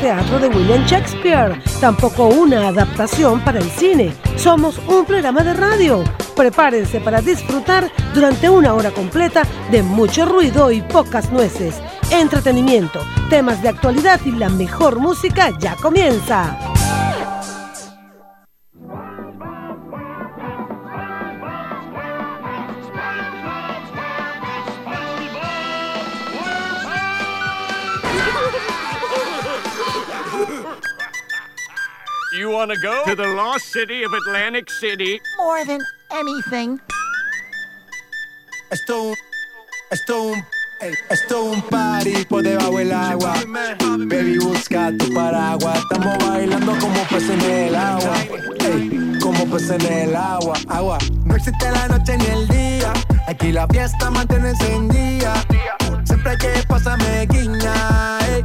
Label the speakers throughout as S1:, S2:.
S1: teatro de William Shakespeare, tampoco una adaptación para el cine. Somos un programa de radio. Prepárense para disfrutar durante una hora completa de mucho ruido y pocas nueces. Entretenimiento, temas de actualidad y la mejor música ya comienza.
S2: Want to go to the lost city of Atlantic City?
S3: More than anything.
S4: Esto, esto, esto un party por debajo del agua. Baby, busca tu paraguas. Estamos bailando como peces en el agua. Ey, como peces en el agua. Agua. No existe la noche ni el día. Aquí la fiesta mantiene encendida. Siempre que pasa me guiña. Ey,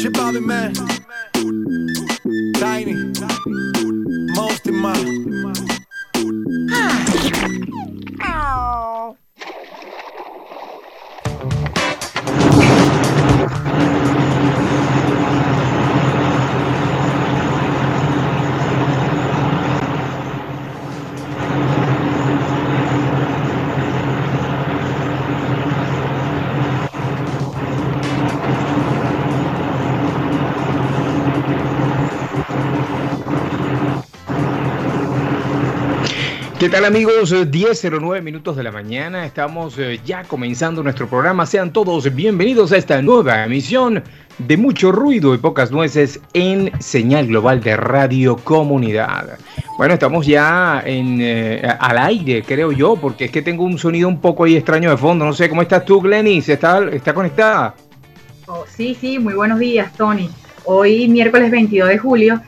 S4: Chip out man. Tiny. Most in my.
S5: ¿Qué tal amigos? Eh, 10.09 minutos de la mañana, estamos eh, ya comenzando nuestro programa. Sean todos bienvenidos a esta nueva emisión de mucho ruido y pocas nueces en señal global de Radio Comunidad. Bueno, estamos ya en, eh, al aire, creo yo, porque es que tengo un sonido un poco ahí extraño de fondo. No sé, ¿cómo estás tú, Glenis? ¿Está, está conectada?
S6: Oh, sí, sí, muy buenos días, Tony. Hoy, miércoles 22 de julio,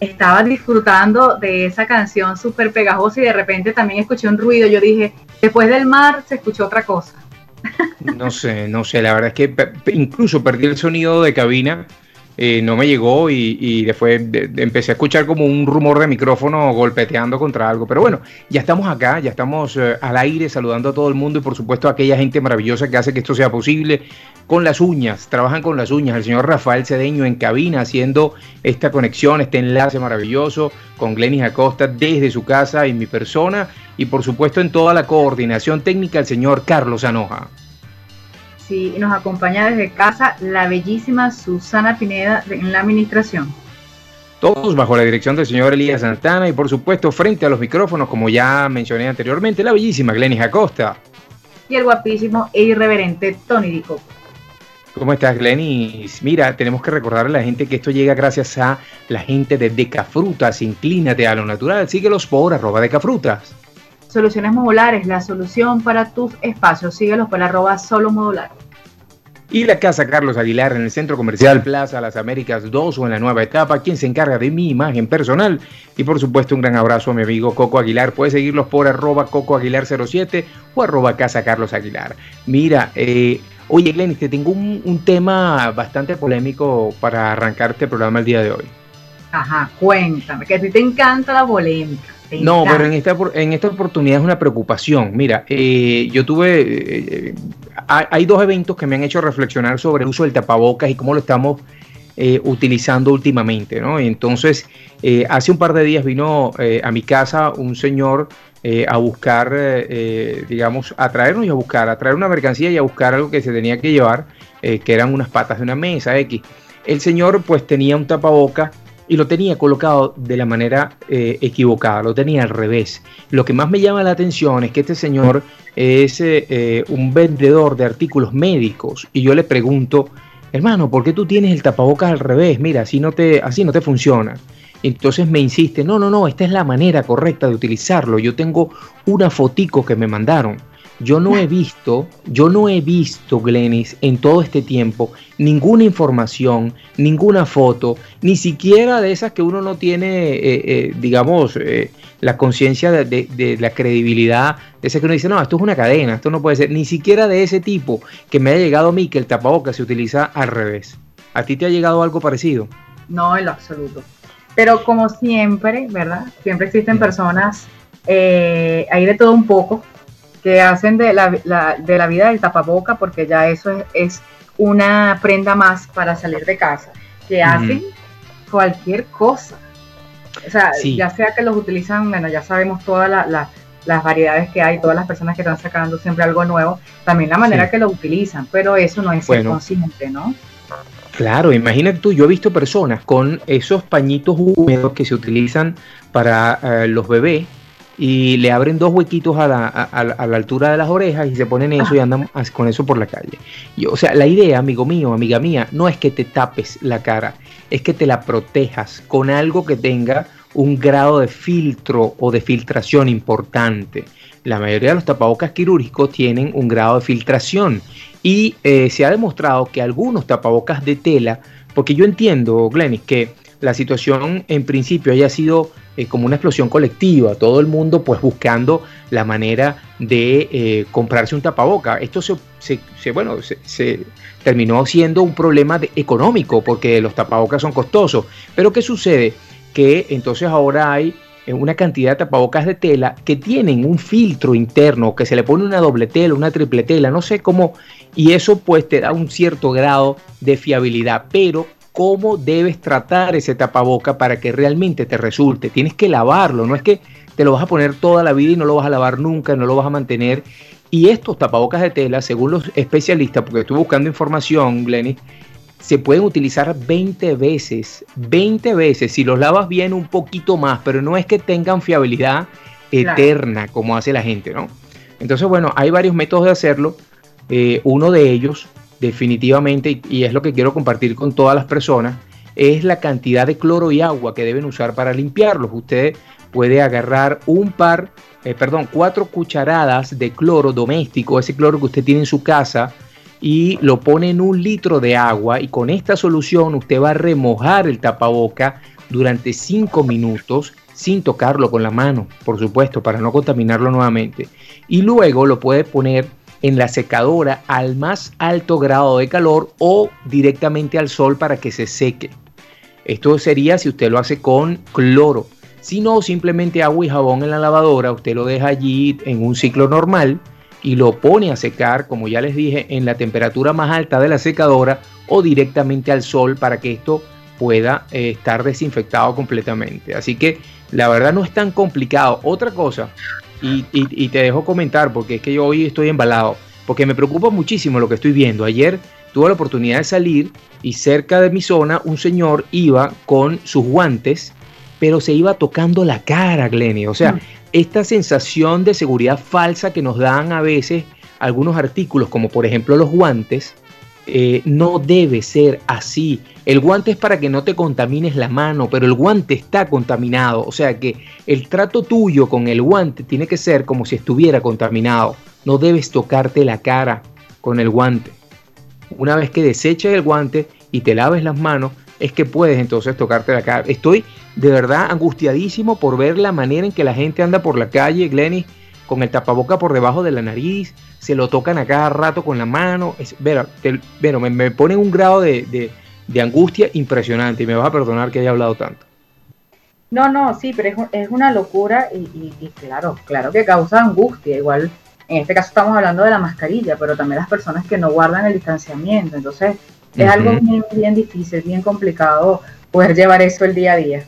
S6: estaba disfrutando de esa canción súper pegajosa y de repente también escuché un ruido. Yo dije, después del mar se escuchó otra cosa.
S5: No sé, no sé, la verdad es que incluso perdí el sonido de cabina, eh, no me llegó y, después de- de- empecé a escuchar como un rumor de micrófono golpeteando contra algo. Pero bueno, ya estamos acá, ya estamos eh, al aire saludando a todo el mundo y por supuesto a aquella gente maravillosa que hace que esto sea posible con las uñas, trabajan con las uñas. El señor Rafael Cedeño en cabina haciendo esta conexión, este enlace maravilloso con Glenis Acosta desde su casa y mi persona y por supuesto en toda la coordinación técnica el señor Carlos Anoja.
S6: Sí, y nos acompaña desde casa la bellísima Susana Pineda en la administración.
S5: Todos bajo la dirección del señor Elías Santana y por supuesto frente a los micrófonos, como ya mencioné anteriormente, la bellísima Glenis Acosta.
S6: Y el guapísimo e irreverente Tony Dico.
S5: ¿Cómo estás, Glenis? Mira, tenemos que recordarle a la gente que esto llega gracias a la gente de Decafrutas. Inclínate a lo natural. Síguelos por arroba Decafrutas.
S6: Soluciones modulares, la solución para tus espacios. Síguelos por arroba solo modular.
S5: y la Casa Carlos Aguilar en el Centro Comercial Plaza Las Américas 2 o en la nueva etapa, quien se encarga de mi imagen personal. Y por supuesto un gran abrazo a mi amigo Coco Aguilar. Puedes seguirlos por arroba Coco Aguilar 07 o arroba Casa Carlos Aguilar. Mira, eh, oye Glenis, te tengo un, un tema bastante polémico para arrancar este programa el día de hoy.
S6: Ajá, cuéntame, que a ti te encanta la polémica.
S5: No, pero en esta, en esta oportunidad es una preocupación. Mira, eh, yo tuve, eh, eh, hay dos eventos que me han hecho reflexionar sobre el uso del tapabocas y cómo lo estamos eh, utilizando últimamente, ¿no? Entonces, hace un par de días vino a mi casa un señor a buscar, digamos, a traernos y a buscar, a traer una mercancía y a buscar algo que se tenía que llevar, que eran unas patas de una mesa X. El señor pues tenía un tapaboca y lo tenía colocado de la manera eh, equivocada, lo tenía al revés. Lo que más me llama la atención es que este señor es eh, eh, un vendedor de artículos médicos y yo le pregunto, hermano, ¿por qué tú tienes el tapabocas al revés? Mira, así no te, así no te funciona. Entonces me insiste, no, no, no, esta es la manera correcta de utilizarlo. Yo tengo una fotico que me mandaron. Yo no he visto, yo no he visto, Glenis, en todo este tiempo, ninguna información, ninguna foto, ni siquiera de esas que uno no tiene, eh, eh, digamos, eh, la conciencia de, de- de la credibilidad, de ese que uno dice, no, esto es una cadena, esto no puede ser, ni siquiera de ese tipo que me ha llegado a mí que el tapabocas se utiliza al revés. ¿A ti te ha llegado algo parecido?
S6: No, en lo absoluto. Pero como siempre, ¿verdad? Siempre existen personas, eh, hay de todo un poco, que hacen de la, la- de la vida del tapaboca, porque ya eso es, es una prenda más para salir de casa, que hacen cualquier cosa. O sea,
S5: Sí.
S6: ya sea que los utilizan, bueno, ya sabemos todas la- la- las variedades que hay, todas las personas que están sacando siempre algo nuevo, también la manera
S5: Sí.
S6: que lo utilizan, pero eso no es
S5: Bueno.
S6: consciente, ¿no?
S5: Claro, imagínate tú, yo he visto personas con esos pañitos húmedos que se utilizan para eh, los bebés y le abren dos huequitos a la, a- a la- altura de las orejas y se ponen eso y andan as- con eso por la calle. Y, o sea, la idea, amigo mío, amiga mía, no es que te tapes la cara, es que te la protejas con algo que tenga un grado de filtro o de filtración importante. La mayoría de los tapabocas quirúrgicos tienen un grado de filtración y eh, se ha demostrado que algunos tapabocas de tela, porque yo entiendo, Glenis, que la situación en principio haya sido eh, como una explosión colectiva, todo el mundo pues buscando la manera de eh, comprarse un tapaboca. Esto se, bueno, se, terminó siendo un problema económico porque los tapabocas son costosos. Pero ¿qué sucede? Que entonces ahora hay eh, una cantidad de tapabocas de tela que tienen un filtro interno, que se le pone una doble tela, una triple tela, no sé cómo, y eso pues te da un cierto grado de fiabilidad, pero cómo debes tratar ese tapaboca para que realmente te resulte. Tienes que lavarlo, no es que te lo vas a poner toda la vida y no lo vas a lavar nunca, no lo vas a mantener. Y estos tapabocas de tela, según los especialistas, porque estuve buscando información, Glenny, se pueden utilizar 20 veces, 20 veces, si los lavas bien un poquito más, pero no es que tengan fiabilidad
S6: Claro.
S5: eterna como hace la gente, ¿no? Entonces, bueno, hay varios métodos de hacerlo. Eh, uno de ellos, definitivamente, y, es lo que quiero compartir con todas las personas, es la cantidad de cloro y agua que deben usar para limpiarlos. Usted puede agarrar un par, eh, perdón, cuatro cucharadas de cloro doméstico, ese cloro que usted tiene en su casa, y lo pone en un litro de agua y con esta solución usted va a remojar el tapaboca durante 5 minutos sin tocarlo con la mano, por supuesto, para no contaminarlo nuevamente. Y luego lo puede poner en la secadora al más alto grado de calor o directamente al sol para que se seque. Esto sería si usted lo hace con cloro. Si no, simplemente agua y jabón en la lavadora, usted lo deja allí en un ciclo normal y lo pone a secar, como ya les dije, en la temperatura más alta de la secadora o directamente al sol para que esto pueda eh, estar desinfectado completamente. Así que la verdad no es tan complicado. Otra cosa, y, y- y te dejo comentar porque es que yo hoy estoy embalado, porque me preocupa muchísimo lo que estoy viendo. Ayer tuve la oportunidad de salir y cerca de mi zona un señor iba con sus guantes, pero se iba tocando la cara, Glenny. O sea,
S6: Mm.
S5: esta sensación de seguridad falsa que nos dan a veces algunos artículos, como por ejemplo los guantes, eh, no debe ser así. El guante es para que no te contamines la mano, pero el guante está contaminado. O sea que el trato tuyo con el guante tiene que ser como si estuviera contaminado. No debes tocarte la cara con el guante. una vez que deseches el guante y te laves las manos, es que puedes entonces tocarte la cara. Estoy de verdad angustiadísimo por ver la manera en que la gente anda por la calle, Glenny, con el tapaboca por debajo de la nariz, se lo tocan a cada rato con la mano. Es, pero, me, me pone un grado de, angustia impresionante y me vas a perdonar que haya hablado tanto.
S6: No, no, sí, pero es, es una locura y, y, claro, claro que causa angustia. Igual, en este caso estamos hablando de la mascarilla, pero también las personas que no guardan el distanciamiento. Entonces, es algo bien, bien difícil, bien complicado poder llevar eso el día a día.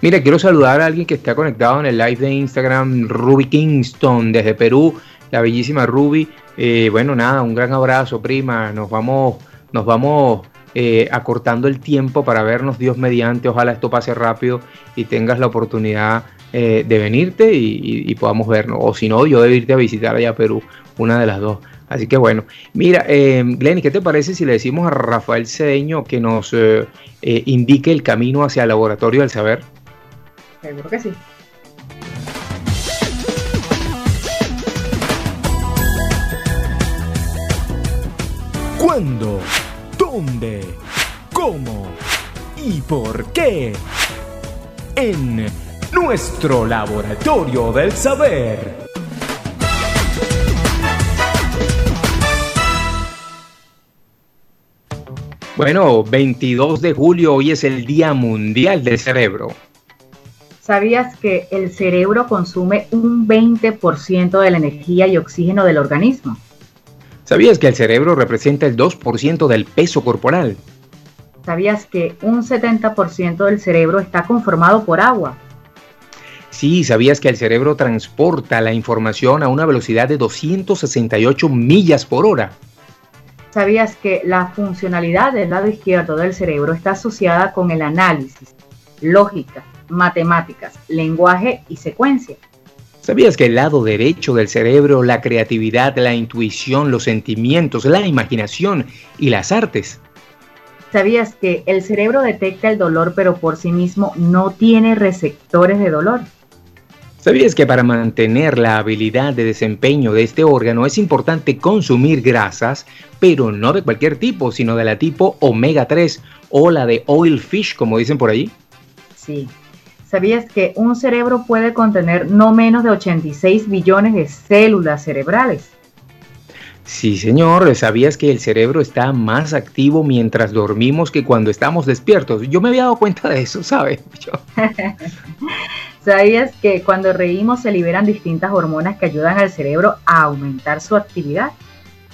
S5: Mira, quiero saludar a alguien que está conectado en el live de Instagram, Ruby Kingston, desde Perú, la bellísima Ruby. Eh, bueno, nada, un gran abrazo, prima. Nos vamos, nos vamos eh, acortando el tiempo para vernos, Dios mediante. Ojalá esto pase rápido y tengas la oportunidad eh, de venirte y, podamos vernos. O si no, yo de irte a visitar allá a Perú, una de las dos. Así que bueno, mira, eh, Glenny, ¿qué te parece si le decimos a Rafael Cedeño que nos indique el camino hacia el laboratorio del saber?
S6: Seguro que sí.
S7: ¿Cuándo? ¿Dónde? ¿Cómo? ¿Y por qué? En nuestro laboratorio del saber.
S5: Bueno, 22 de julio, hoy es el Día Mundial del Cerebro.
S6: ¿Sabías que el cerebro consume un 20% de la energía y oxígeno del organismo?
S5: ¿Sabías que el cerebro representa el 2% del peso corporal?
S6: ¿Sabías que un 70% del cerebro está conformado por agua?
S5: Sí, ¿sabías que el cerebro transporta la información a una velocidad de 268 millas por hora?
S6: ¿Sabías que la funcionalidad del lado izquierdo del cerebro está asociada con el análisis, lógica, matemáticas, lenguaje y secuencia.
S5: ¿Sabías que el lado derecho del cerebro, la creatividad, la intuición, los sentimientos, la imaginación y las artes?
S6: ¿Sabías que el cerebro detecta el dolor pero por sí mismo no tiene receptores de dolor?
S5: ¿Sabías que para mantener la habilidad de desempeño de este órgano es importante consumir grasas, pero no de cualquier tipo, sino de la tipo omega 3 o la de oil fish, como dicen por allí?
S6: Sí, ¿Sabías que un cerebro puede contener no menos de 86 billones de células cerebrales?
S5: Sí, señor, ¿sabías que el cerebro está más activo mientras dormimos que cuando estamos despiertos? Yo me había dado cuenta de eso, ¿sabes?
S6: ¿Sabías que cuando reímos se liberan distintas hormonas que ayudan al cerebro a aumentar su actividad?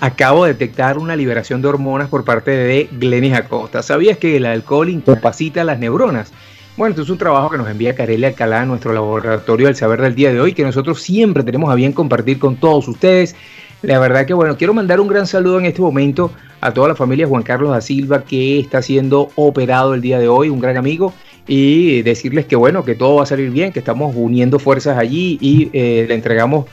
S5: Acabo de detectar una liberación de hormonas por parte de Glenis Acosta. ¿Sabías que el alcohol incapacita las neuronas? Bueno, esto es un trabajo que nos envía Carelia Alcalá a nuestro laboratorio del saber del día de hoy, que nosotros siempre tenemos a bien compartir con todos ustedes. La verdad que bueno, quiero mandar un gran saludo en este momento a toda la familia Juan Carlos da Silva que está siendo operado el día de hoy, un gran amigo, y decirles que bueno, que todo va a salir bien, que estamos uniendo fuerzas allí y eh, le entregamos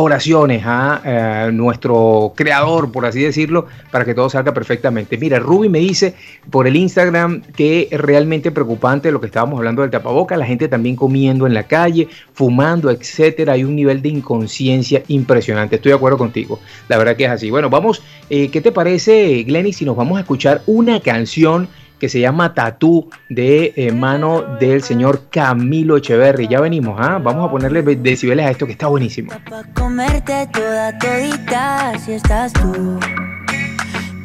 S5: oraciones a, eh, nuestro creador, por así decirlo, para que todo salga perfectamente. Mira, Ruby me dice por el Instagram que es realmente preocupante lo que estábamos hablando del tapaboca, la gente también comiendo en la calle, fumando, etcétera. Hay un nivel de inconsciencia impresionante. Estoy de acuerdo contigo. La verdad que es así. Bueno, vamos, eh, ¿qué te parece, Glenny, si nos vamos a escuchar una canción? Que se llama Tatú de eh, mano del señor Camilo Echeverry. Ya venimos, ¿ah? Vamos a ponerle decibeles a esto que está buenísimo.
S8: Para comerte toda todita si estás tú.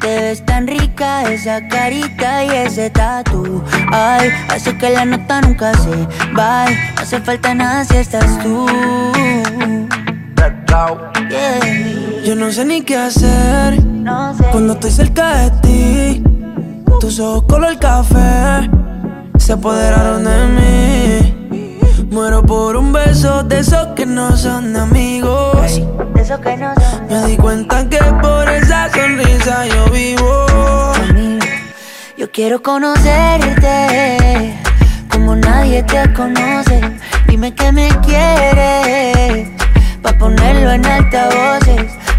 S8: Te ves tan rica esa carita y ese tatu. Ay, hace que la nota nunca se bye. No hace falta nada si estás tú.
S9: Yo no sé ni qué hacer cuando estoy cerca de ti tus ojos color café se apoderaron de mí. Muero por un beso de esos que no son amigos.
S8: De esos que no son
S9: Me di cuenta que por esa sonrisa yo vivo.
S8: Yo quiero conocerte como nadie te conoce. Dime que me quieres pa ponerlo en altavoces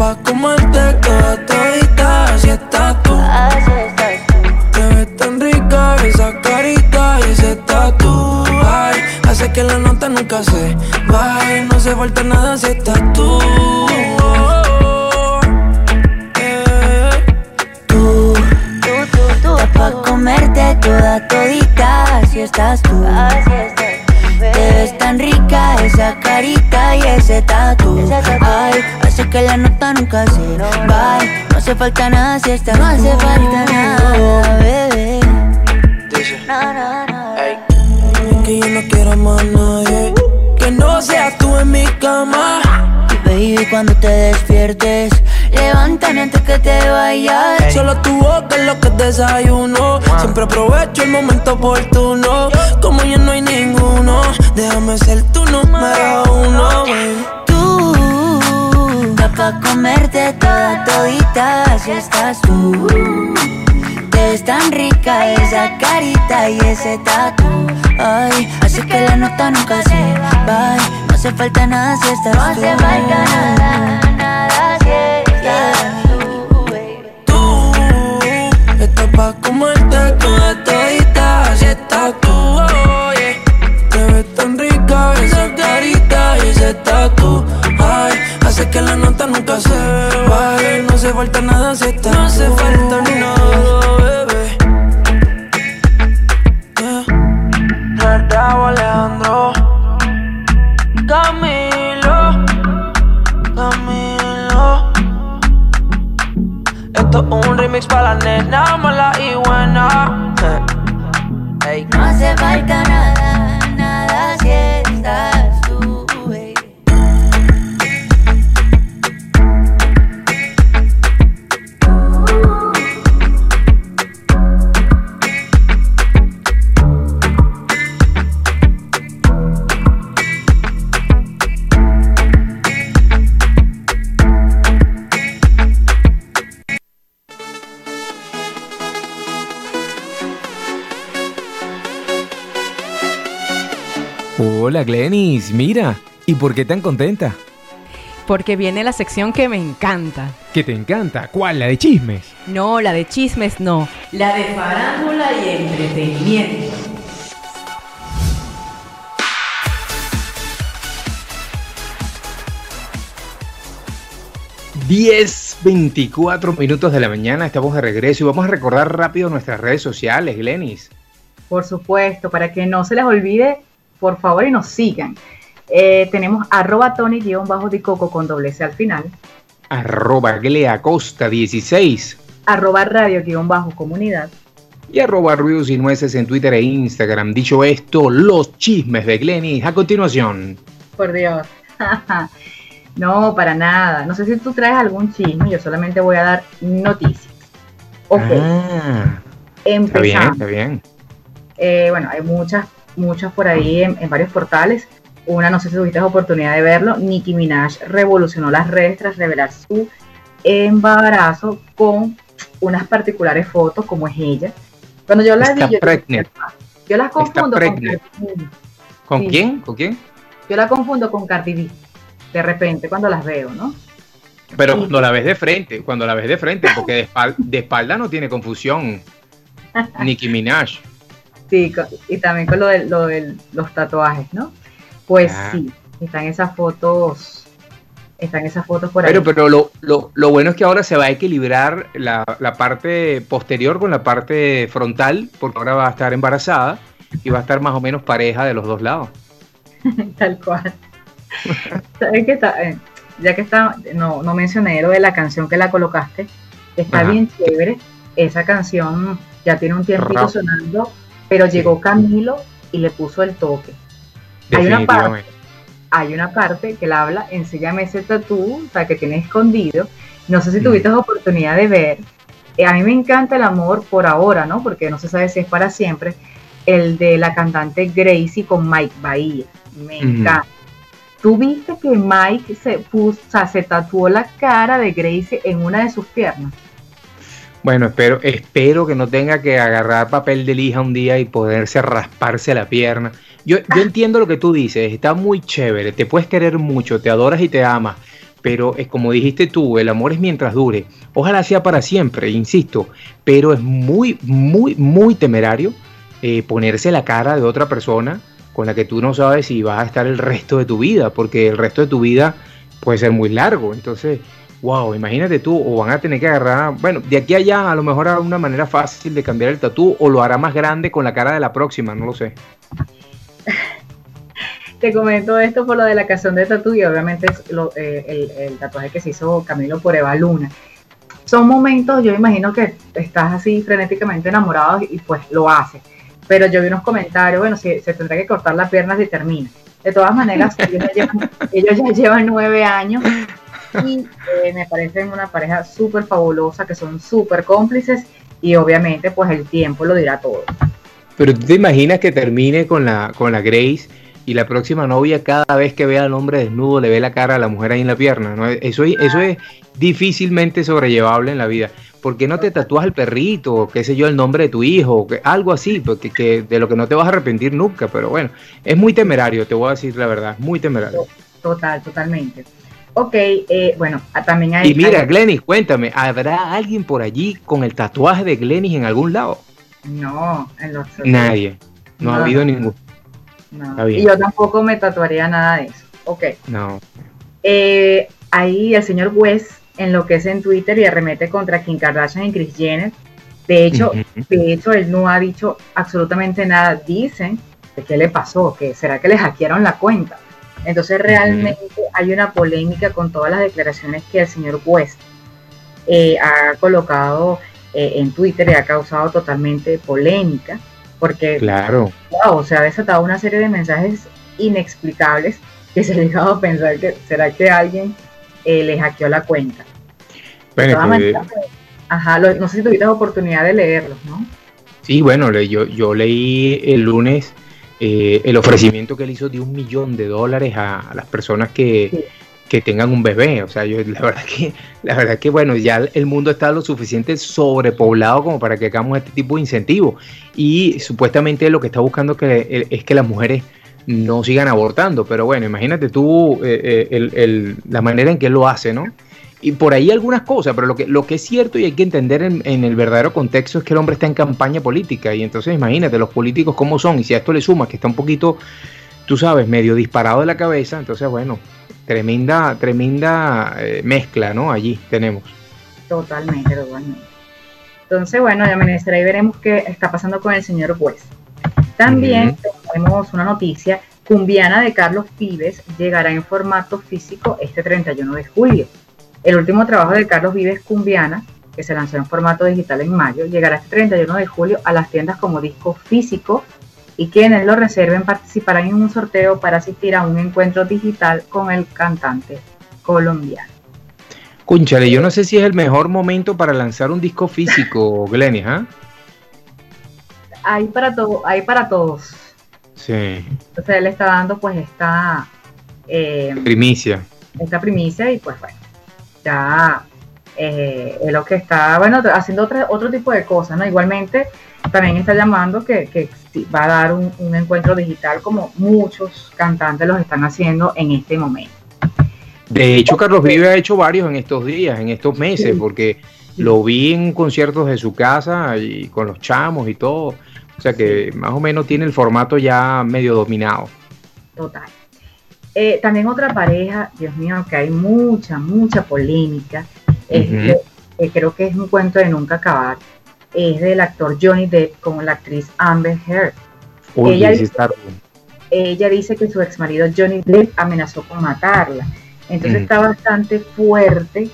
S9: Pa' comerte toda todita, así estás tú.
S8: Así estás tú.
S9: Te ves tan rica esa carita y ese tatu. Ay, hace que la nota nunca se vaya. No hace falta nada si estás tú.
S8: Tú, tú, tú, pa' comerte toda todita, así estás tú. Así estás Te ves tan rica esa carita y ese tatu. Ay, que la nota nunca se vaya. No hace falta nada si estás No hace falta nada, bebé.
S9: Dice,
S8: No, no, no.
S9: ey, es que yo no quiero más nadie. Que no seas tú en mi cama.
S8: Baby, cuando te despiertes, levántame antes que te vayas.
S9: Solo tu boca es lo que desayuno. Siempre aprovecho el momento oportuno. Como ya no hay ninguno, déjame ser tu número uno. baby.
S8: Tú, está pa' comerte toda todita, así estás tú. Te ves tan rica esa carita y ese tatu. Ay, hace que la nota nunca se vaya. No hace falta nada si estás no tú. No hace falta nada, nada si estás tú.
S9: Tú estás pa' comerte toda todita, así estás tú. oye. Te ves tan rica esa carita y ese tatu. Ay, hace que la nota se. No hace falta nada si No hace falta nada, bebé. Raúl Alejandro. Camilo. Camilo. Esto es un remix para la nena mala y buena.
S8: No hace falta nada,
S7: Hola Glenis, mira, ¿y por qué tan contenta?
S10: Porque viene la sección que me encanta.
S7: ¿Qué te encanta? ¿Cuál? ¿La de chismes?
S10: No, la de chismes no. La de farándula y entretenimiento.
S5: Diez 24 minutos de la mañana, estamos de regreso y vamos a recordar rápido nuestras redes sociales, Glenis.
S6: Por supuesto, para que no se les olvide, por favor y nos sigan. Eh, tenemos arroba Tony-Dicoco con doble C al final,
S5: Arroba Gleacosta 16
S6: arroba radio-comunidad,
S5: y arroba ruidos y nueces en Twitter e Instagram. Dicho esto, los chismes de Glenis a continuación.
S6: por Dios. no, para nada. No sé si tú traes algún chisme, yo solamente voy a dar noticias. Ok,
S5: Ah, está bien,
S6: empezamos.
S5: está bien.
S6: Eh, bueno, hay muchas, muchas por ahí en, en varios portales. Una, no sé si tuviste la oportunidad de verlo, Nicki Minaj revolucionó las redes tras revelar su embarazo con unas particulares fotos, como es ella. Cuando yo la vi,
S5: Está
S6: yo,
S5: pregnant.
S6: yo las confundo con
S5: pregnant.
S6: Cardi B.
S5: ¿Con
S6: Sí.
S5: quién? ¿Con quién?
S6: Yo la confundo con Cardi B. De repente, cuando las veo, ¿no?
S5: Pero
S6: Sí.
S5: cuando la ves de frente, cuando la ves de frente, porque de espalda, de espalda no tiene confusión. Nicki Minaj.
S6: Sí, y también con lo de, lo de los tatuajes, ¿no? Pues
S5: Ah.
S6: sí, están esas fotos, están esas fotos por ahí.
S5: Pero, pero lo, lo, lo bueno es que ahora se va a equilibrar la, la parte posterior con la parte frontal, porque ahora va a estar embarazada y va a estar más o menos pareja de los dos lados.
S6: Tal cual. ¿Sabes qué está? eh, ya que está, no, no mencioné lo de la canción que la colocaste, está
S5: Ajá.
S6: bien chévere. Esa canción ya tiene un tiempito
S5: Rap.
S6: sonando, pero llegó Camilo y le puso el toque. Hay una parte, hay una parte que él habla, enséñame ese tatú, o sea, que tiene escondido. No sé si tuviste la oportunidad de ver. Eh, a mí me encanta el amor por ahora, ¿no? Porque no se sabe si es para siempre. El de la cantante Gracie con Mike Bahía. Me encanta. Tú viste que Mike se puso, o sea, se tatuó la cara de Gracie en una de sus piernas.
S5: Bueno, espero, espero que no tenga que agarrar papel de lija un día y poderse rasparse la pierna. Yo, yo entiendo lo que tú dices, está muy chévere, te puedes querer mucho, te adoras y te amas, pero es como dijiste tú, el amor es mientras dure. Ojalá sea para siempre, insisto, pero es muy, muy, muy temerario eh, ponerse la cara de otra persona con la que tú no sabes si vas a estar el resto de tu vida, porque el resto de tu vida puede ser muy largo. Entonces, wow, imagínate tú, o van a tener que agarrar, bueno, de aquí a allá a lo mejor habrá una manera fácil de cambiar el tatú, o lo hará más grande con la cara de la próxima, no lo sé.
S6: Te comento esto por lo de la canción de tatu y obviamente es lo- eh, el, el tatuaje que se hizo Camilo por Eva Luna. Son momentos, yo imagino que estás así frenéticamente enamorado y pues lo haces. Pero yo vi unos comentarios, bueno, si se tendrá que cortar la pierna si termina. De todas maneras, ellos ya llevan, ellos ya llevan nueve años y eh, me parecen una pareja súper fabulosa, que son súper cómplices y obviamente pues el tiempo lo dirá todo.
S5: Pero tú te imaginas que termine con la, con la Grace y la próxima novia cada vez que vea al hombre desnudo le ve la cara a la mujer ahí en la pierna. ¿no? Eso, es- eso es difícilmente sobrellevable en la vida. ¿Por qué no te tatúas el perrito o qué sé yo, el nombre de tu hijo? o que- algo así, porque que, de lo que no te vas a arrepentir nunca. Pero bueno, es muy temerario, te voy a decir la verdad, muy temerario.
S6: Total, totalmente. Ok, eh, bueno, también hay...
S5: Y mira,
S6: hay-
S5: Glenis, cuéntame, ¿habrá alguien por allí con el tatuaje de Glenis en algún lado?
S6: No, en los
S5: Nadie. No ha habido ninguno.
S6: No. Y yo tampoco me tatuaría nada de eso. Ok.
S5: No.
S6: Eh, ahí el señor West enloquece en Twitter y arremete contra Kim Kardashian y Kris Jenner. De hecho, de hecho, él no ha dicho absolutamente nada. Dicen de qué le pasó, que será que le hackearon la cuenta. Entonces realmente hay una polémica con todas las declaraciones que el señor West eh, ha colocado eh, en Twitter y ha causado totalmente polémica, porque
S5: Claro.
S6: wow, se ha desatado una serie de mensajes inexplicables que se ha llegado a pensar que será que alguien eh, le hackeó la cuenta.
S5: Bueno, pues,
S6: pues, ajá, lo- no sé si tuviste oportunidad de leerlos, ¿no?
S5: Sí, bueno, yo, yo leí el lunes eh, el ofrecimiento que él hizo de un millón de dólares a, a las personas que, que tengan un bebé. O sea, yo la verdad que, la verdad que bueno, ya el mundo está lo suficiente sobrepoblado como para que hagamos este tipo de incentivos. Y supuestamente lo que está buscando que, es que las mujeres no sigan abortando. Pero bueno, imagínate tú eh, eh, el- el- la manera en que él lo hace, ¿no? Y por ahí algunas cosas, pero lo que, lo que es cierto y hay que entender en, en el verdadero contexto es que el hombre está en campaña política. Y entonces imagínate los políticos cómo son. Y si a esto le sumas que está un poquito, tú sabes, medio disparado de la cabeza, entonces bueno, tremenda, tremenda eh, mezcla, ¿no? Allí tenemos.
S6: Totalmente, totalmente. Entonces, bueno, ya amanecerá y veremos qué está pasando con el señor West. También tenemos una noticia, Cumbiana de Carlos Vives llegará en formato físico este 31 de julio. El último trabajo de Carlos Vives Cumbiana, que se lanzó en formato digital en mayo, llegará este 31 de julio a las tiendas como disco físico y quienes lo reserven participarán en un sorteo para asistir a un encuentro digital con el cantante colombiano.
S5: Cúnchale, yo no sé si es el mejor momento para lanzar un disco físico, Glenis, ¿ah?
S6: Hay para, todo, hay para todos.
S5: Sí,
S6: Entonces él está dando pues esta, eh,
S5: primicia.
S6: esta primicia y pues bueno, ya eh, es lo que está, bueno, haciendo otro, otro tipo de cosas, ¿no? Igualmente también está llamando que, va a dar un, un encuentro digital como muchos cantantes los están haciendo en este momento.
S5: De hecho, Carlos Vive ha hecho varios en estos días, en estos meses, porque lo vi en conciertos de su casa y con los chamos y todo. O sea que más o menos tiene el formato ya medio dominado.
S6: Total. Eh, también otra pareja, Dios mío, que hay mucha, mucha polémica, es
S5: Ujú.
S6: de- eh, creo que es un cuento de nunca acabar, es del actor Johnny Depp con la actriz Amber Heard.
S5: Uy,
S6: Ella dice- Ella dice que su ex marido Johnny Depp amenazó con matarla. Entonces está bastante fuerte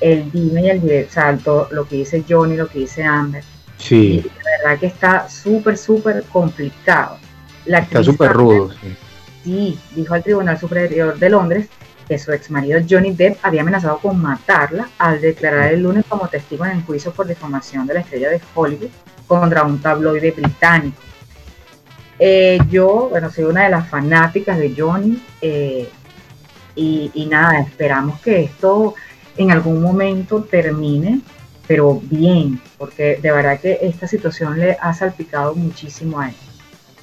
S6: el dime y el direct, o sea, todo lo que dice Johnny, lo que dice Amber.
S5: Sí,
S6: La verdad que está súper, súper complicado. La
S5: está súper rudo. sí.
S6: Sí, dijo al Tribunal Superior de Londres que su ex marido Johnny Depp había amenazado con matarla al declarar el lunes como testigo en el juicio por difamación de la estrella de Hollywood contra un tabloide británico. Eh, yo, bueno, soy una de las fanáticas de Johnny. eh, y nada, esperamos que esto en algún momento termine, pero bien, porque de verdad que esta situación le ha salpicado muchísimo a él.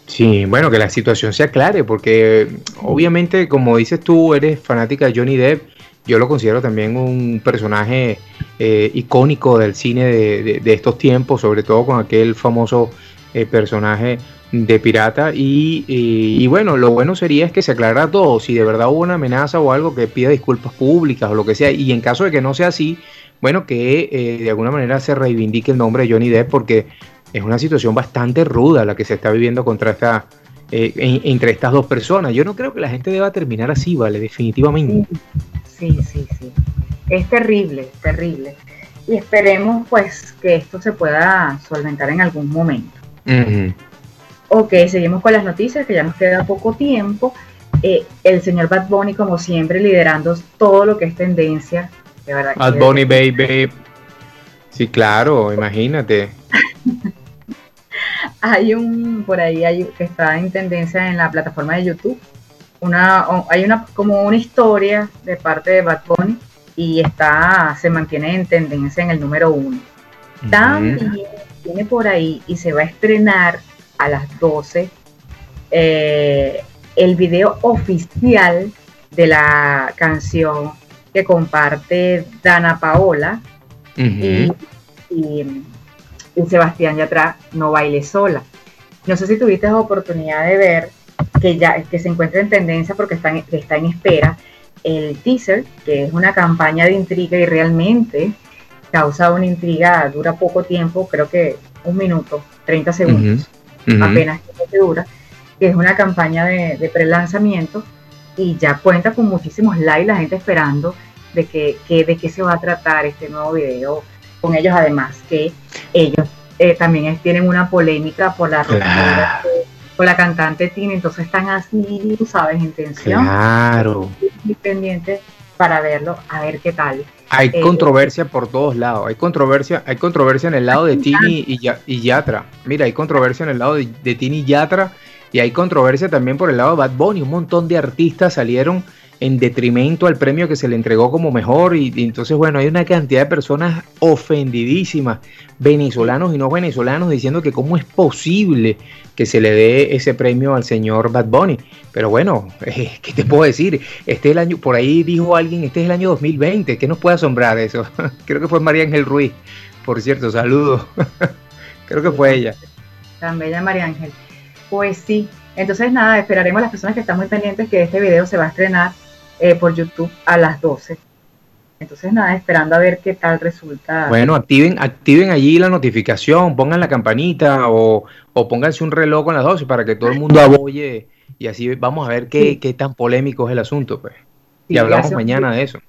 S5: Sí, bueno, que la situación se aclare, porque obviamente, como dices tú, eres fanática de Johnny Depp. Yo lo considero también un personaje eh, icónico del cine de, de- estos tiempos, sobre todo con aquel famoso eh, personaje de pirata. Y bueno, lo bueno sería es que se aclarara todo. Si de verdad hubo una amenaza o algo, que pida disculpas públicas o lo que sea. Y en caso de que no sea así, bueno, que eh, de alguna manera se reivindique el nombre de Johnny Depp, porque es una situación bastante ruda la que se está viviendo contra esta, eh, en- entre estas dos personas. Yo no creo que la gente deba terminar así, ¿vale? Definitivamente.
S6: Sí, sí, sí. Es terrible, terrible. Y esperemos pues que esto se pueda solventar en algún momento.
S5: Ujú.
S6: Ok, seguimos con las noticias, que ya nos queda poco tiempo. Eh, el señor Bad Bunny, como siempre, liderando todo lo que es tendencia. De verdad
S5: Bad Bunny, baby. Sí, claro, imagínate.
S6: Hay un, por ahí hay, que está en tendencia en la plataforma de YouTube. Una, hay una, como una historia de parte de Bad Bunny y está, se mantiene en tendencia en el número uno. También tiene por ahí y se va a estrenar a las 12 eh, el video oficial de la canción que comparte Dana Paola y, y- y Sebastián Yatra No Baile Sola. No sé si tuviste la oportunidad de ver que ya que se encuentra en tendencia porque está en, está en espera el teaser, que es una campaña de intriga y realmente causa una intriga, dura poco tiempo, creo que un minuto, 30 segundos, apenas que dura, que es una campaña de, de pre-lanzamiento y ya cuenta con muchísimos likes, la gente esperando de que, que- de qué se va a tratar este nuevo video con ellos, además que ellos eh, también tienen una polémica por la la cantante Tina, entonces están así, tú sabes, en tensión,
S5: Claro.
S6: muy pendientes para verlo, a ver qué tal.
S5: Hay
S6: Eh,
S5: controversia por todos lados. Hay controversia, hay controversia en el lado de Tini y, y Yatra. Mira, hay controversia en el lado de, de Tini y Yatra. Y hay controversia también por el lado de Bad Bunny. Un montón de artistas salieron en detrimento al premio que se le entregó como mejor. Y, entonces, bueno, hay una cantidad de personas ofendidísimas, venezolanos y no venezolanos, diciendo que cómo es posible que se le dé ese premio al señor Bad Bunny. Pero bueno, eh, ¿qué te puedo decir? Este es el año, por ahí dijo alguien, este es el año 2020, ¿qué nos puede asombrar eso? Creo que fue María Ángel Ruiz, por cierto, saludos. Creo que fue ella.
S6: Tan bella María Ángel. Pues sí. Entonces, nada, esperaremos a las personas que están muy pendientes que este video se va a estrenar eh, por YouTube a las 12. Entonces, nada, esperando a ver qué tal resulta.
S5: Bueno, activen, activen allí la notificación, pongan la campanita o, o pónganse un reloj con las 12 para que todo el mundo aboye y así vamos a ver qué, qué tan polémico es el asunto. Pues. Y hablamos mañana de eso.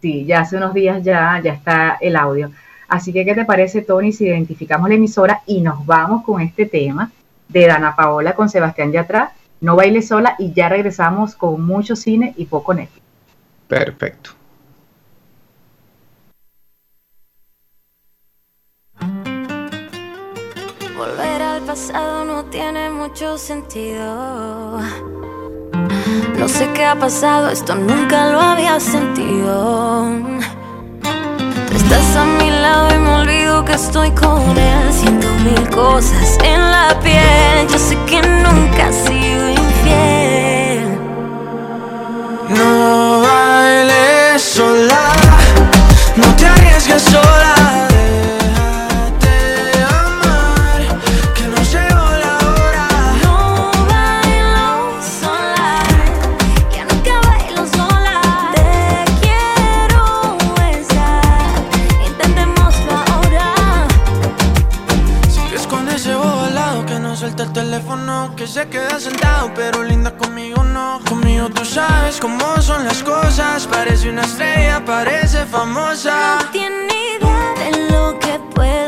S6: Sí, ya hace unos días ya, ya está el audio. Así que, ¿qué te parece, Tony, si identificamos la emisora y nos vamos con este tema de Dana Paola con Sebastián Yatra? No baile sola y ya regresamos con mucho cine y poco Netflix.
S5: Perfecto.
S11: Volver al pasado no tiene mucho sentido. No sé qué ha pasado, esto nunca lo había sentido. Estás a mi lado y me olvido que estoy con él. Siento mil cosas en la piel. Yo sé que nunca has sido infiel.
S9: No bailes sola, no te arriesgues sola. Se queda sentado, pero linda conmigo no. Conmigo tú sabes cómo son las cosas, parece una estrella, parece famosa.
S11: No tiene idea de lo que puede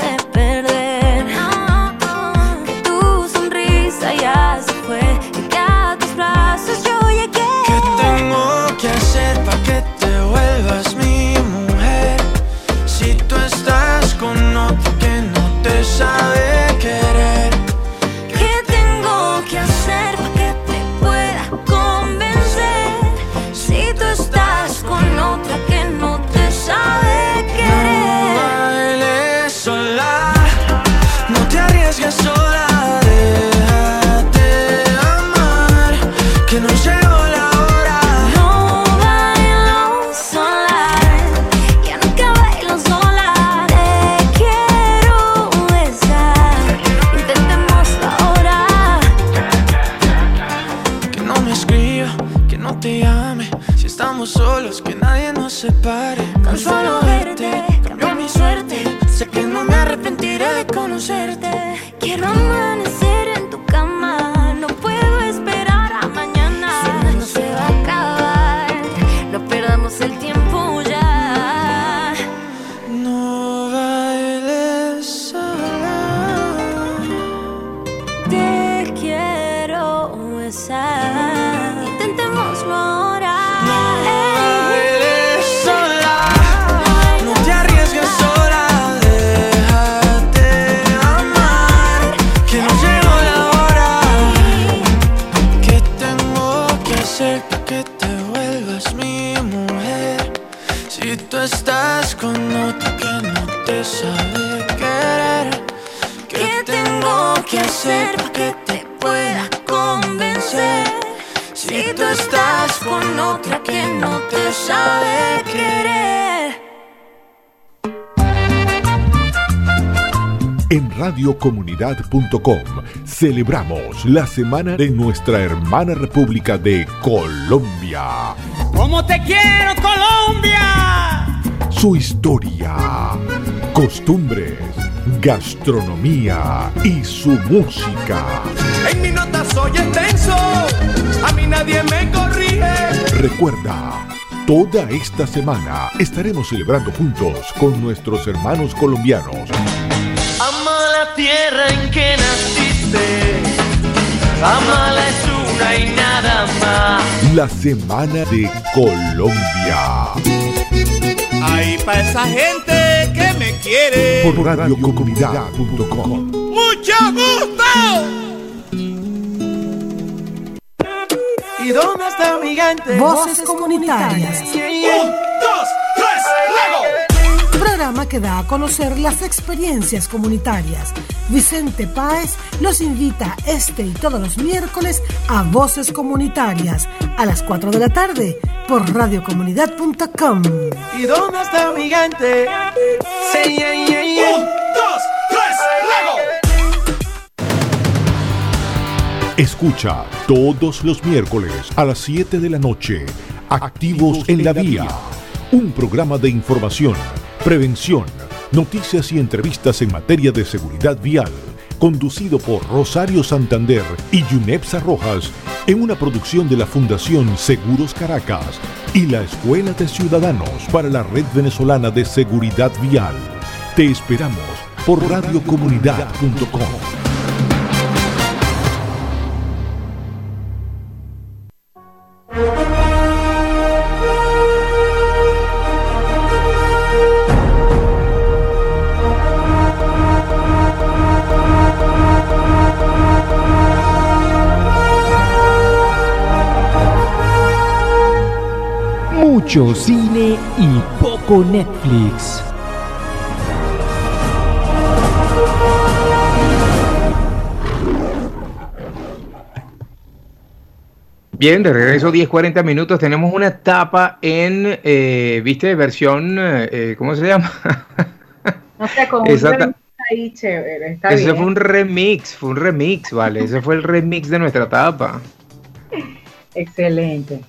S12: radiocomunidad.com celebramos la semana de nuestra hermana República de Colombia.
S13: ¿Cómo te quiero, Colombia?
S12: Su historia, costumbres, gastronomía y su música.
S13: En mi nota soy extenso, a mí nadie me corrige.
S12: Recuerda, toda esta semana estaremos celebrando juntos con nuestros hermanos colombianos
S13: tierra en que naciste, amala es una y nada más.
S12: la Semana de Colombia.
S13: Ay, pa' esa gente que me quiere.
S12: Por radiocomunidad.com.
S13: ¡Mucho gusto!
S9: ¿Y dónde está mi gigante?
S1: Voces comunitarias. Programa que da a conocer las experiencias comunitarias. Vicente Páez los invita este y todos los miércoles a Voces Comunitarias a las 4 de la tarde por radiocomunidad.com.
S9: ¿Y dónde está mi gigante? Sí, yeah, yeah, yeah.
S13: Un, dos, tres, luego.
S12: Escucha todos los miércoles a las 7 de la noche. Activos en la Vía. Un programa de información, prevención, noticias y entrevistas en materia de seguridad vial. Conducido por Rosario Santander y Yunepsa Rojas en una producción de la Fundación Seguros Caracas y la Escuela de Ciudadanos para la Red Venezolana de Seguridad Vial. Te esperamos por radiocomunidad.com.
S7: Mucho cine y poco Netflix.
S5: Bien, de regreso 10-40 minutos. Tenemos una tapa en, eh, ¿viste? Versión, eh, ¿cómo se llama?
S6: No sé, con un ahí chévere. Está
S5: Ese
S6: bien.
S5: fue un remix, fue un remix, ¿vale? Ese fue el remix de nuestra tapa.
S6: Excelente.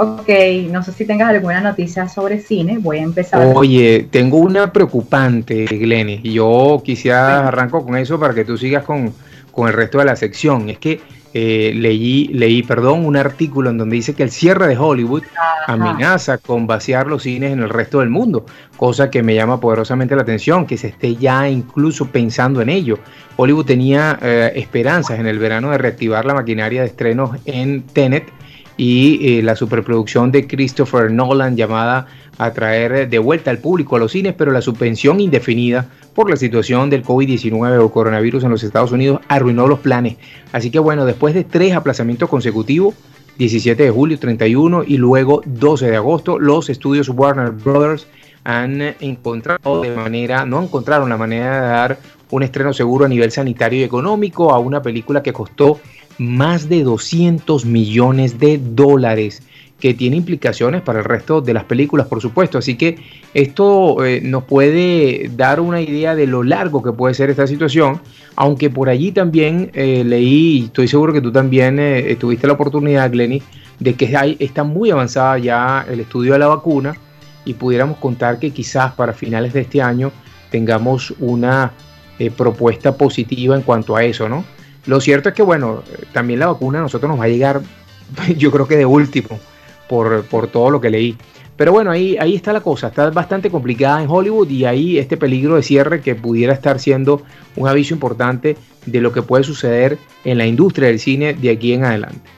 S6: Ok, no sé si tengas alguna noticia sobre cine. Voy a empezar.
S5: Oye, tengo una preocupante, Glenny. y Yo quisiera arranco con eso para que tú sigas con, con el resto de la sección. Es que eh, leí, leí, perdón, un artículo en donde dice que el cierre de Hollywood amenaza con vaciar los cines en el resto del mundo, cosa que me llama poderosamente la atención, que se esté ya incluso pensando en ello. Hollywood tenía eh, esperanzas en el verano de reactivar la maquinaria de estrenos en Tenet y eh, la superproducción de Christopher Nolan llamada a traer de vuelta al público a los cines, pero la suspensión indefinida por la situación del COVID-19 o coronavirus en los Estados Unidos arruinó los planes. Así que bueno, después de tres aplazamientos consecutivos, 17 de julio, 31 y luego 12 de agosto, los estudios Warner Brothers han encontrado de manera, no encontraron la manera de dar un estreno seguro a nivel sanitario y económico a una película que costó más de 200 millones de dólares que tiene implicaciones para el resto de las películas, por supuesto. Así que esto eh, nos puede dar una idea de lo largo que puede ser esta situación, aunque por allí también eh, leí, estoy seguro que tú también eh, tuviste la oportunidad, Glenny, de que hay, está muy avanzada ya el estudio de la vacuna y pudiéramos contar que quizás para finales de este año tengamos una eh, propuesta positiva en cuanto a eso, ¿no? Lo cierto es que, bueno, también la vacuna a nosotros nos va a llegar, yo creo que de último, por, por todo lo que leí. Pero bueno, ahí, ahí está la cosa, está bastante complicada en Hollywood y ahí este peligro de cierre que pudiera estar siendo un aviso importante de lo que puede suceder en la industria del cine de aquí en adelante.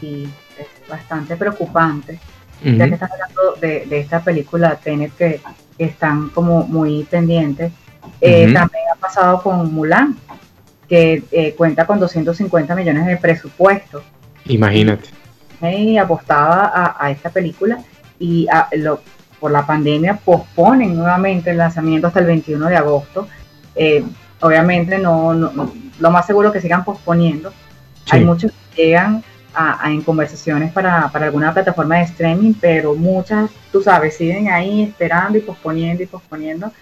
S6: Sí, es bastante preocupante. Ya que están hablando de, esta película Tenet que, están como muy pendientes, eh, también ha pasado con Mulan, que eh, cuenta con 250 millones de presupuesto.
S5: Imagínate
S6: y apostaba a, esta película y por la pandemia posponen nuevamente el lanzamiento hasta el 21 de agosto. Eh, obviamente no, lo más seguro es que sigan posponiendo. Hay muchos que llegan a, en conversaciones para, alguna plataforma de streaming, pero muchas, tú sabes, siguen ahí esperando y posponiendo y posponiendo,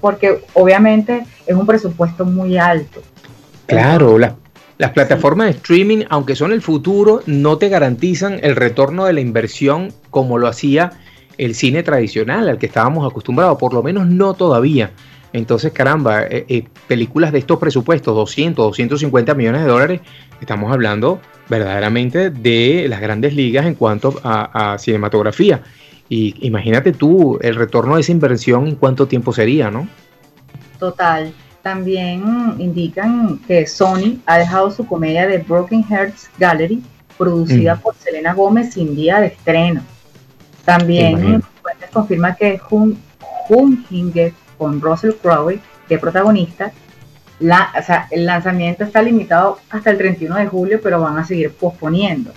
S6: porque obviamente es un presupuesto muy alto.
S5: Claro, la, las plataformas de streaming, aunque son el futuro, no te garantizan el retorno de la inversión como lo hacía el cine tradicional al que estábamos acostumbrados, por lo menos no todavía. Entonces, caramba, eh, eh, películas de estos presupuestos, 200, 250 millones de dólares, estamos hablando verdaderamente de las grandes ligas en cuanto a, a cinematografía. Y imagínate tú el retorno de esa inversión en cuánto tiempo sería, ¿no?
S6: Total. También indican que Sony ha dejado su comedia de Broken Hearts Gallery, producida por Selena Gómez sin día de estreno. También confirma que Hum, con Russell Crowe de protagonista, la, o sea, el lanzamiento está limitado hasta el 31 de julio, pero van a seguir posponiendo.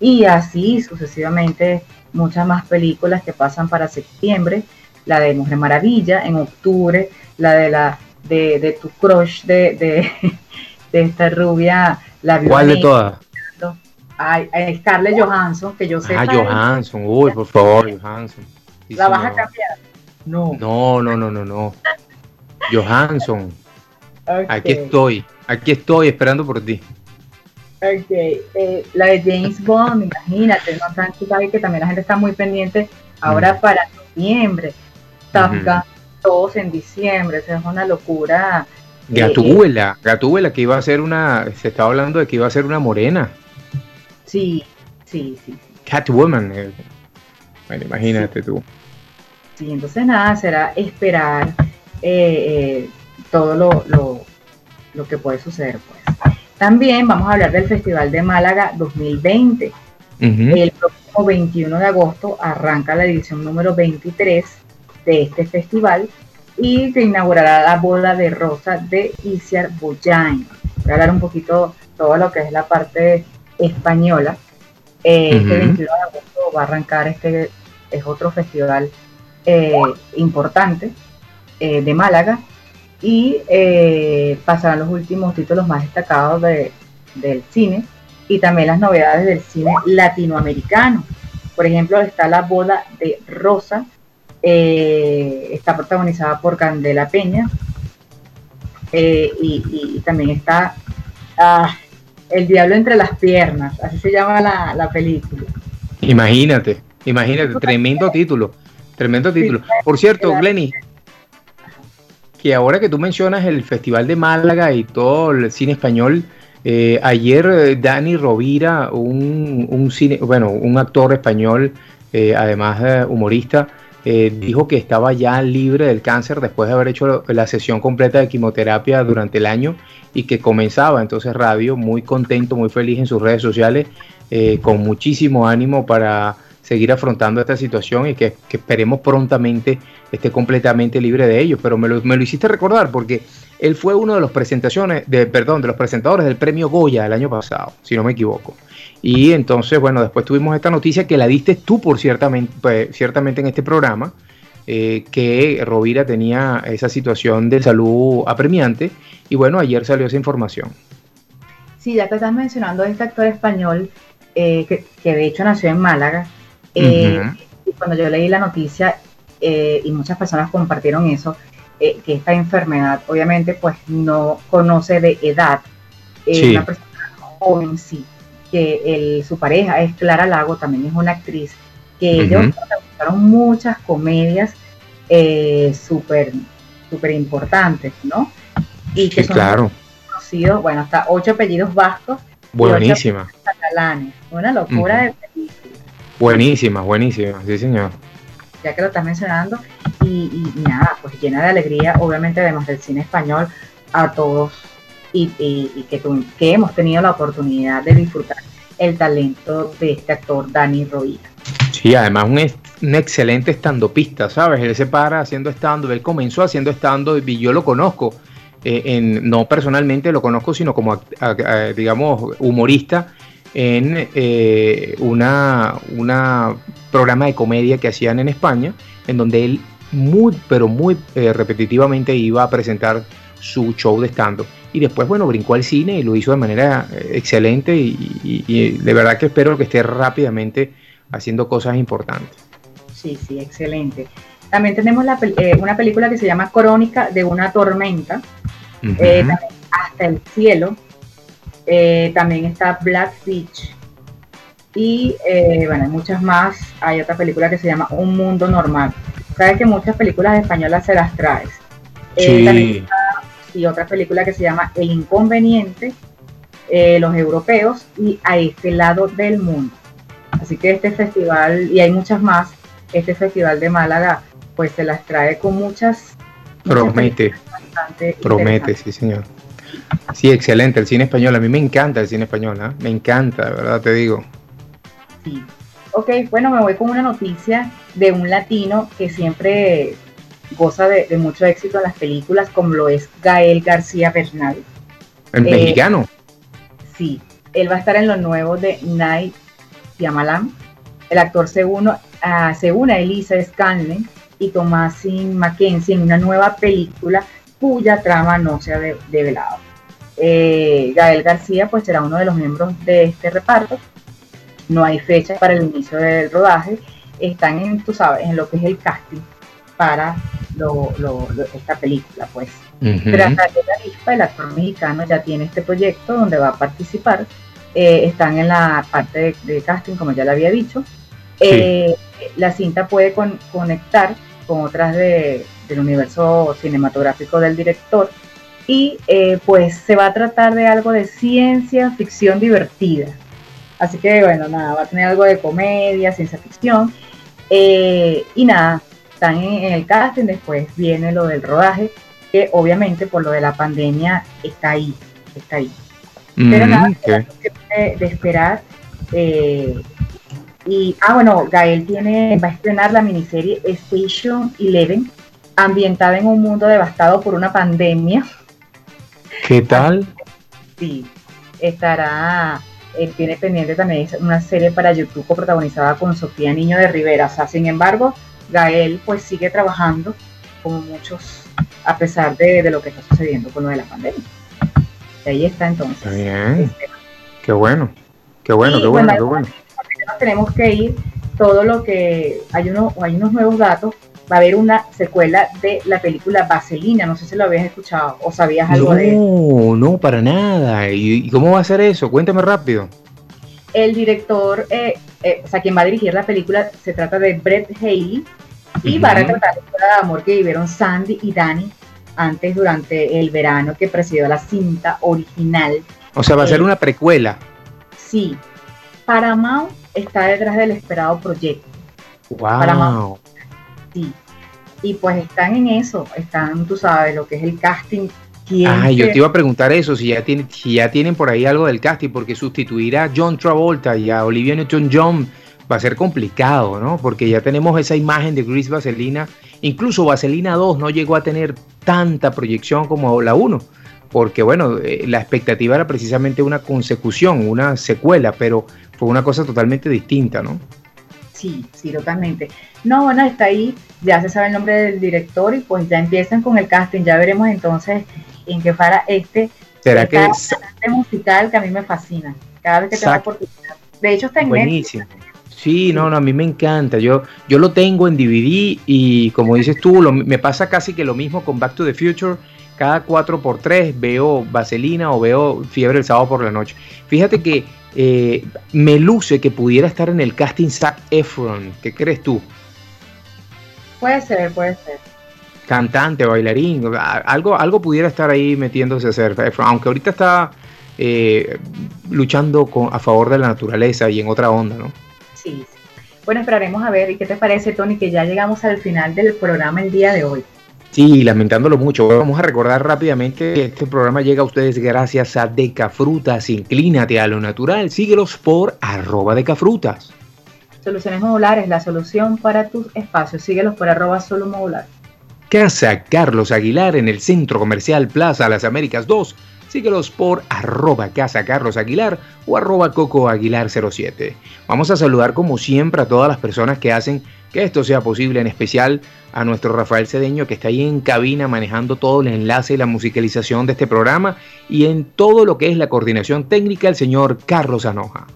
S6: Y así sucesivamente muchas más películas que pasan para septiembre, la de Mujer Maravilla en octubre, la de la de, tu crush de, de, esta rubia, la
S5: ¿Cuál de todas?
S6: Ay, Scarlett Johansson, que yo sé.
S5: Ah, Johansson, uy, por favor, Johansson.
S6: ¿La vas a cambiar?
S5: No. No, no, no, no, no. Johansson. Aquí estoy, aquí estoy esperando por ti.
S6: Ok, eh, la de James Bond, imagínate, ¿no? Tú sabes que también la gente está muy pendiente ahora mm. para noviembre. Top todos en diciembre, es una locura.
S5: Gatúbela, eh, Gatúbela, que iba a ser una, se estaba hablando de que iba a ser una morena.
S6: Sí, sí, sí.
S5: Catwoman, eh. bueno, imagínate tú.
S6: Sí, entonces nada, será esperar eh, todo lo, lo, lo, que puede suceder. Pues. También vamos a hablar del Festival de Málaga 2020. El próximo 21 de agosto arranca la edición número 23 de este festival y se inaugurará la boda de rosa de Isiar Boyain. Voy a hablar un poquito todo lo que es la parte española. Eh, este 22 de agosto va a arrancar este, es otro festival eh, importante eh, de Málaga y pasarán los últimos títulos más destacados de, del cine y también las novedades del cine latinoamericano. Por ejemplo, está la boda de Rosa eh, está protagonizada por Candela Peña eh, y, también está ah, El Diablo entre las piernas, así se llama la, película.
S5: Imagínate, imagínate, tremendo título, tremendo título. Por cierto, Glenny, que ahora que tú mencionas el Festival de Málaga y todo el cine español, eh, ayer Dani Rovira, un, un, cine, bueno, un actor español, además humorista, eh, dijo que estaba ya libre del cáncer después de haber hecho la sesión completa de quimioterapia durante el año y que comenzaba entonces radio muy contento, muy feliz en sus redes sociales, eh, con muchísimo ánimo para seguir afrontando esta situación y que, esperemos prontamente esté completamente libre de ello. Pero me lo, me lo, hiciste recordar porque él fue uno de los presentaciones, de, perdón, de los presentadores del premio Goya el año pasado, si no me equivoco. Y entonces, bueno, después tuvimos esta noticia que la diste tú por ciertamente, pues, ciertamente en este programa, eh, que Rovira tenía esa situación de salud apremiante. Y bueno, ayer salió esa información.
S6: Sí, ya te estás mencionando este actor español eh, que, de hecho nació en Málaga. Eh, y cuando yo leí la noticia y muchas personas compartieron eso, que esta enfermedad obviamente pues no conoce de edad. Sí. Una persona joven sí que el, su pareja es Clara Lago, también es una actriz, que ellos protagonizaron muchas comedias eh, súper súper importantes, ¿no? Y que
S5: Sí,
S6: son
S5: claro.
S6: conocidos, bueno, hasta ocho apellidos vascos.
S5: Buenísima.
S6: catalanes. Una locura de película,
S5: Buenísima, buenísima. Sí, señor.
S6: ya que lo estás mencionando. Y, y nada, pues llena de alegría, obviamente, además del cine español, a todos y, que, hemos tenido la oportunidad de disfrutar el talento de este actor Dani Rovira.
S5: Sí, además un, un excelente estandopista, ¿sabes? Él se para haciendo stand él comenzó haciendo stand y yo lo conozco, eh, en, no personalmente lo conozco, sino como, a- a- digamos, humorista en eh, una, una programa de comedia que hacían en España, en donde él muy, pero muy eh, repetitivamente iba a presentar su show de stand y después, bueno, brincó al cine y lo hizo de manera eh, excelente y, y- y de verdad que espero que esté rápidamente haciendo cosas importantes.
S6: Sí, sí, excelente. También tenemos la eh, una película que se llama Crónica de una tormenta, eh, Hasta el cielo, eh, también está Black Beach y bueno, hay muchas más. Hay otra película que se llama Un Mundo Normal. Sabes que muchas películas españolas se las traes. Eh,
S5: Sí.
S6: también y otra película que se llama El Inconveniente, eh, los europeos y A este lado del mundo. Así que este festival, y hay muchas más, este festival de Málaga, pues se las trae con muchas...
S5: Promete, promete, sí señor. Sí, excelente, el cine español, a mí me encanta el cine español, ¿ah? me encanta, de verdad te digo.
S6: Sí. Ok, bueno, me voy con una noticia de un latino que siempre goza de, de mucho éxito en las películas, como lo es Gael García Bernal.
S5: El
S6: Eh,
S5: mexicano,
S6: Sí, él va a estar en lo nuevo de Night Shyamalan. El actor se, uno, ah, se une a Elisa Scanlon y Thomasin Mackenzie en una nueva película cuya trama no se ha de- develado. Eh, Gael García pues será uno de los miembros de este reparto. No hay fecha para el inicio del rodaje. Están en, tú sabes, en lo que es el casting para lo- lo- lo- esta película, pues.
S5: Ujú.
S6: Pero Rafael Arispa, el actor mexicano, ya tiene este proyecto donde va a participar. Eh, están en la parte de, de casting, como ya le había dicho. Eh, La cinta puede con- conectar con otras de- del universo cinematográfico del director y eh, pues se va a tratar de algo de ciencia ficción divertida. Así que bueno, nada, va a tener algo de comedia, ciencia ficción. Eh, y nada, están en, en el casting, después viene lo del rodaje, que obviamente por lo de la pandemia está ahí, está ahí. Pero
S5: Mm,
S6: nada,
S5: ok.
S6: de, de esperar. eh, y, ah, bueno, Gael tiene, va a estrenar la miniserie Station Eleven, ambientada en un mundo devastado por una pandemia.
S5: ¿Qué tal?
S6: Sí, estará, eh, tiene pendiente también una serie para YouTube protagonizada con Sofía Niño de Rivera. O sea, sin embargo, Gael pues sigue trabajando como muchos, a pesar de, de lo que está sucediendo con lo de la pandemia. Y ahí está entonces.
S5: Está bien, qué bueno, qué bueno,
S6: Y,
S5: qué bueno,
S6: bueno,
S5: qué bueno.
S6: tenemos que ir todo lo que hay unos hay unos nuevos datos va a haber una secuela de la película Vaselina no sé si lo habías escuchado o sabías algo de eso
S5: No, no, para nada. ¿Y, y cómo va a ser eso? Cuéntame rápido.
S6: el director eh, eh, o sea quien va a dirigir la película se trata de Brett Haley y va a retratar la historia de amor que vivieron Sandy y Danny antes durante el verano que presidió la cinta original
S5: O sea, va a ser
S6: Eh,
S5: una precuela.
S6: sí Paramount está detrás del esperado proyecto
S5: Wow.
S6: Paramount. Y pues están en eso, están, tú sabes, lo que es el casting.
S5: Ah, yo te iba a preguntar eso, si ya, tiene, si ya tienen por ahí algo del casting, porque sustituir a John Travolta y a Olivia Newton-John va a ser complicado, ¿no? Porque ya tenemos esa imagen de Chris Vaselina. Incluso Vaselina 2 no llegó a tener tanta proyección como la 1, porque bueno, eh, la expectativa era precisamente una consecución, una secuela, pero fue una cosa totalmente distinta, ¿no?
S6: Sí, sí, totalmente. No, bueno, está ahí, ya se sabe el nombre del director y pues ya empiezan con el casting, ya veremos entonces en qué para este,
S5: ¿Será que
S6: este musical que a mí me fascina, cada vez que tengo oportunidad. De hecho está en Netflix.
S5: Buenísimo. Sí, no, no, a mí me encanta. Yo, yo lo tengo en DVD y como dices tú, lo- me pasa casi que lo mismo con Back to the Future. Cada 4x3 veo Vaselina o veo Fiebre el sábado por la noche. Fíjate que eh, me luce que pudiera estar en el casting Zac Efron. ¿Qué crees tú?
S6: Puede ser, puede ser.
S5: Cantante, bailarín, algo, algo pudiera estar ahí metiéndose a hacer Efron, aunque ahorita está eh, luchando con, a favor de la naturaleza y en otra onda, ¿no?
S6: Sí, sí. Bueno, esperaremos a ver. ¿Y qué te parece, Tony? Que ya llegamos al final del programa el día de hoy.
S5: Sí, lamentándolo mucho. Vamos a recordar rápidamente que este programa llega a ustedes gracias a Decafrutas. Inclínate a lo natural. Síguelos por arroba Decafrutas.
S6: Soluciones Modulares, la solución para tus espacios. Síguelos por arroba solo modular.
S5: Casa Carlos Aguilar en el Centro Comercial Plaza Las Américas 2. Síguelos por arroba Casa Carlos Aguilar o arroba Coco Aguilar 07. Vamos a saludar como siempre a todas las personas que hacen que esto sea posible, en especial a nuestro Rafael Cedeño que está ahí en cabina manejando todo el enlace y la musicalización de este programa y en todo lo que es la coordinación técnica el señor Carlos Anoja.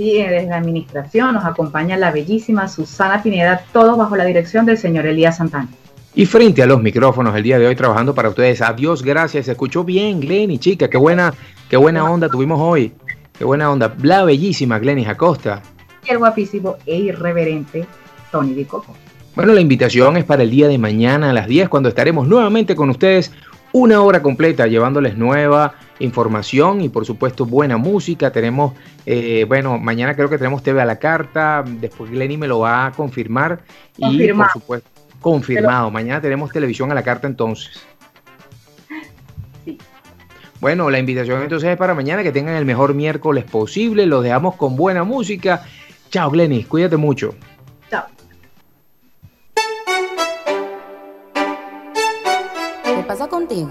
S6: Sí, desde la administración nos acompaña la bellísima Susana Pineda, todos bajo la dirección del señor Elías Santana.
S5: Y frente a los micrófonos el día de hoy trabajando para ustedes. Adiós, gracias. Se escuchó bien, Glenny, chica. Qué buena, qué buena onda tuvimos hoy. Qué buena onda. La bellísima Glenny Acosta.
S6: Y el guapísimo e irreverente Tony Di Coco.
S5: Bueno, la invitación es para el día de mañana a las 10 cuando estaremos nuevamente con ustedes una hora completa llevándoles nueva información y por supuesto buena música. Tenemos, eh, bueno, mañana creo que tenemos TV a la carta, después Glenny me lo va a confirmar y por supuesto confirmado. Mañana tenemos televisión a la carta entonces. Sí. Bueno, la invitación entonces es para mañana que tengan el mejor miércoles posible. Los dejamos con buena música. Chao, Glenny, cuídate mucho.
S6: Chao.
S14: ¿Qué pasa contigo?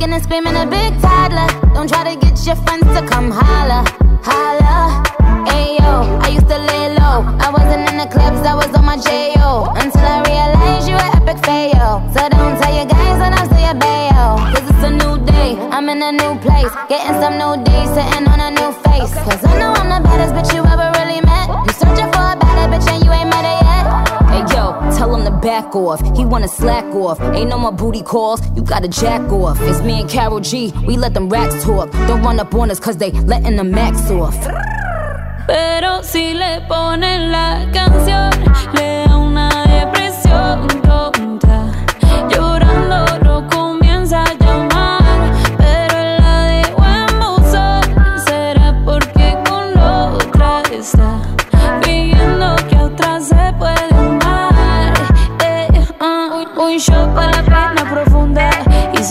S14: kicking and screaming a big toddler. Don't try to get your friends to come holla. Holla. Ayo, I used to lay low. I wasn't in the clubs, I was on my J.O. Until I realized you were epic fail. So don't tell your guys that I'm still your bayo. Cause it's a new day, I'm in a new place. Getting some new days, sitting on a new face. Cause I know I'm the baddest bitch you ever really met. You searching for a better bitch and you ain't met her yet. Hey yo, tell him to back off. He wanna slack off. Ain't no more booty calls. You gotta jack off. It's me and Carol G. We let them racks talk. Don't run up on us cause they letting the max off.
S11: Pero si le ponen la canción, le da una depresión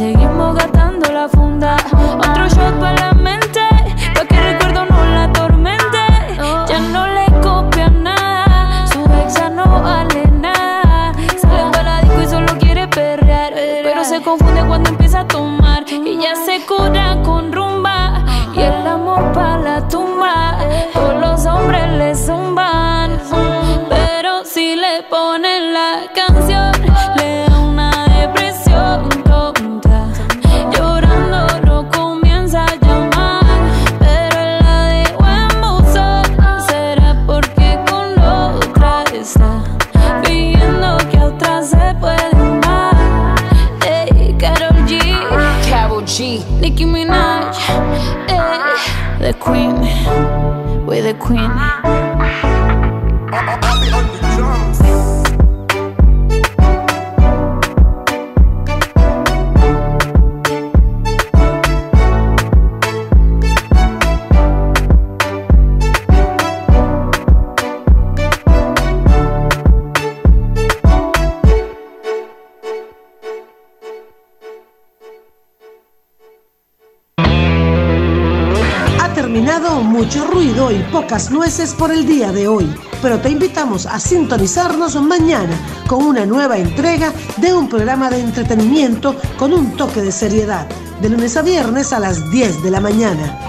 S11: y
S1: nueces por el día de hoy, pero te invitamos a sintonizarnos mañana con una nueva entrega de un programa de entretenimiento con un toque de seriedad, de lunes a viernes a las 10 de la mañana.